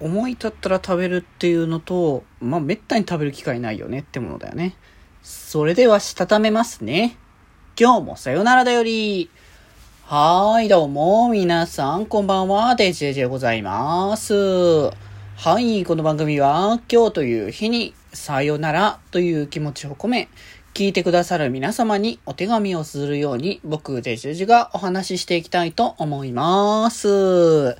思い立ったら食べるっていうのと、まあ、めったに食べる機会ないよねってものだよね。それでは、したためますね。今日もさよならだより。はーい、どうも、皆さん、こんばんは、デジェジでございます。はい、この番組は、今日という日に、さよならという気持ちを込め、聞いてくださる皆様にお手紙をするように、僕、デジェジがお話ししていきたいと思います。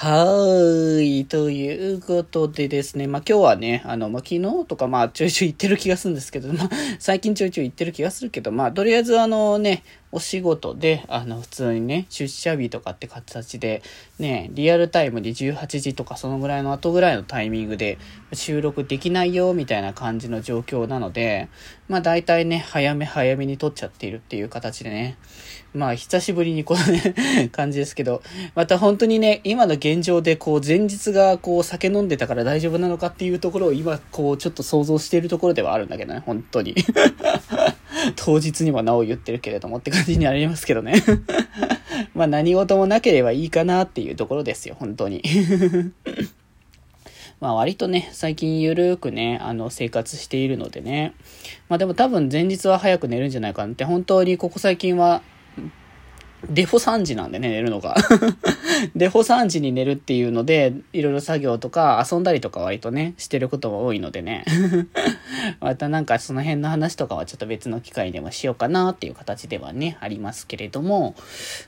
はーい。ということでですね。まあ、今日はね、あの、まあ、昨日とか、まあ、ちょいちょい言ってる気がするんですけど、まあ、最近ちょいちょい言ってる気がするけど、まあ、とりあえずあのね、お仕事で、あの、普通にね、出社日とかって形で、ね、リアルタイムで18時とかそのぐらいの後ぐらいのタイミングで収録できないよ、みたいな感じの状況なので、まあ大体ね、早め早めに撮っちゃっているっていう形でね、まあ久しぶりにこのね、感じですけど、また本当にね、今の現状でこう前日がこう酒飲んでたから大丈夫なのかっていうところを今こうちょっと想像しているところではあるんだけどね、本当に。当日にもなお言ってるけれどもって感じになりますけどね まあ何事もなければいいかなっていうところですよ、本当に まあ割とね、最近ゆるーくね、あの生活しているのでね。まあでも多分前日は早く寝るんじゃないかなって、本当にここ最近はデフォ3時なんでね、寝るのが。デフォ3時に寝るっていうので、いろいろ作業とか遊んだりとか割とね、してることが多いのでね。またなんかその辺の話とかはちょっと別の機会でもしようかなっていう形ではね、ありますけれども。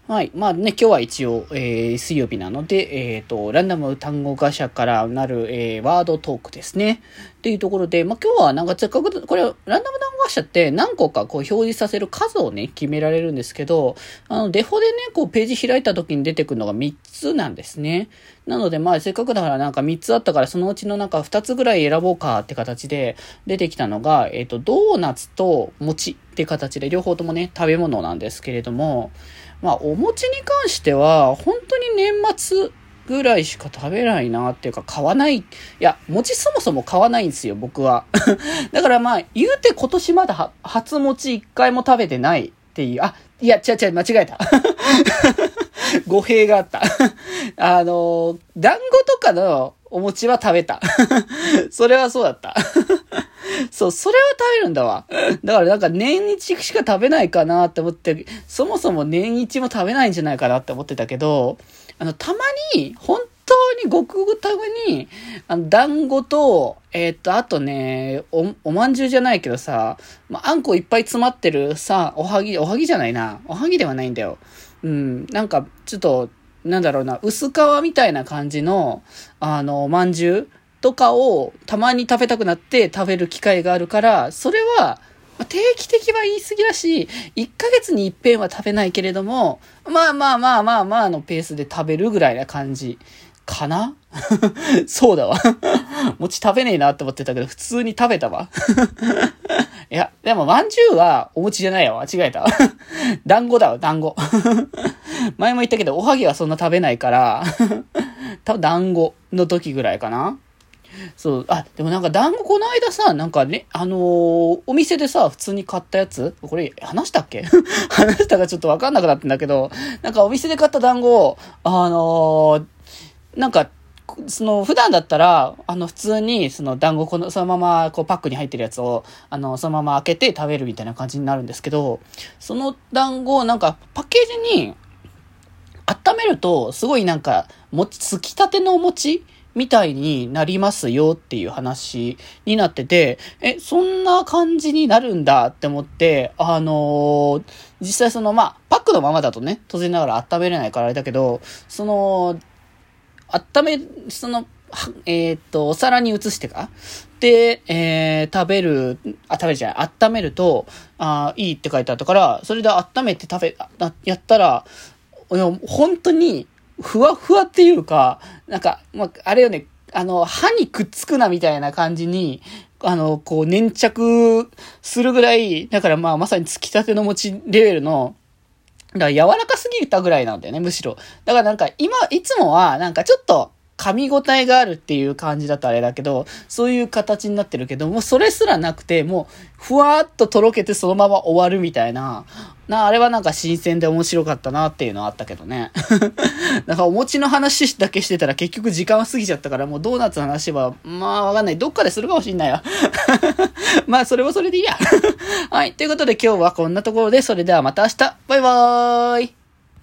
はい。まあね、今日は一応、えー、水曜日なので、えっ、ー、と、ランダム単語ガシャからなる、えー、ワードトークですね。っていうところで、まあ、今日はなんかせっかく、これ、ランダム単語ガシャって何個かこう表示させる数をね、決められるんですけど、あの、デフォでね、こうページ開いた時に出てくるのが3つなんですね。なので、まあ、せっかくだからなんか3つあったから、そのうちのなんか2つぐらい選ぼうかって形で出てきたのが、えっ、ー、と、ドーナツと餅って形で、両方ともね、食べ物なんですけれども、まあ、お餅に関しては、本当に年末ぐらいしか食べないなっていうか、買わない。いや、餅そもそも買わないんですよ、僕は。だからまあ、言うて今年まだ初餅一回も食べてないっていう、あ、いや、違う違う、間違えた。語弊があった。あの、団子とかのお餅は食べた。それはそうだった。そう、それは食べるんだわ。だからなんか年一しか食べないかなって思って、そもそも年一も食べないんじゃないかなって思ってたけど、あの、たまに、本当にごくごたぐに、あの、団子と、えー、っと、あとね、お、おまんじゅうじゃないけどさ、まあ、んこいっぱい詰まってるさ、おはぎ、おはぎじゃないな。おはぎではないんだよ。うん、なんか、ちょっと、なんだろうな、薄皮みたいな感じの、あの、まんじゅうとかをたまに食べたくなって食べる機会があるから、それは、まあ、定期的は言い過ぎだし、1ヶ月に一遍は食べないけれども、まあまあまあまあまあのペースで食べるぐらいな感じかな そうだわ餅食べねえなって思ってたけど、普通に食べたわ いや、でも、まんじゅうはお餅じゃないよ。間違えた。団子だわ、団子。前も言ったけど、おはぎはそんな食べないから多分団子の時ぐらいかな。そう。あ、でもなんか団子この間さ、なんかね、あのー、お店でさ、普通に買ったやつ？これ、話したっけ？話したかちょっとわかんなくなってんだけど、なんかお店で買った団子を、あのー、なんか、その、普段だったら、あの、普通に、その、団子、この、そのまま、こう、パックに入ってるやつを、あの、そのまま開けて食べるみたいな感じになるんですけど、その団子を、なんか、パッケージに、温めると、すごいなんか、もち、つきたてのお餅みたいになりますよっていう話になってて、え、そんな感じになるんだって思って、あのー、実際その、まあ、パックのままだとね、当然ながら温めれないからあれだけど、その、温め、その、えっ、と、お皿に移してかで、えー、食べる、あ、食べるじゃない、温めると、あいいって書いてあったから、それで温めて食べ、やったら、本当に、ふわふわっていうか、なんか、まあ、あれよね、あの、歯にくっつくなみたいな感じに、あの、こう、粘着するぐらい、だからまあ、まさにつきたての餅レベルの、だから柔らかすぎたぐらいなんだよね、むしろ。だからなんか今、いつもはなんかちょっと噛み応えがあるっていう感じだとあれだけど、そういう形になってるけど、もうそれすらなくて、もう、ふわーっととろけてそのまま終わるみたいな、な、あれはなんか新鮮で面白かったなっていうのはあったけどね。なんかお餅の話だけしてたら結局時間は過ぎちゃったから、もうドーナツの話は、まあわかんない。どっかでするかもしんないわ。まあそれはそれでいいや。はい。ということで今日はこんなところで、それではまた明日。バイバーイ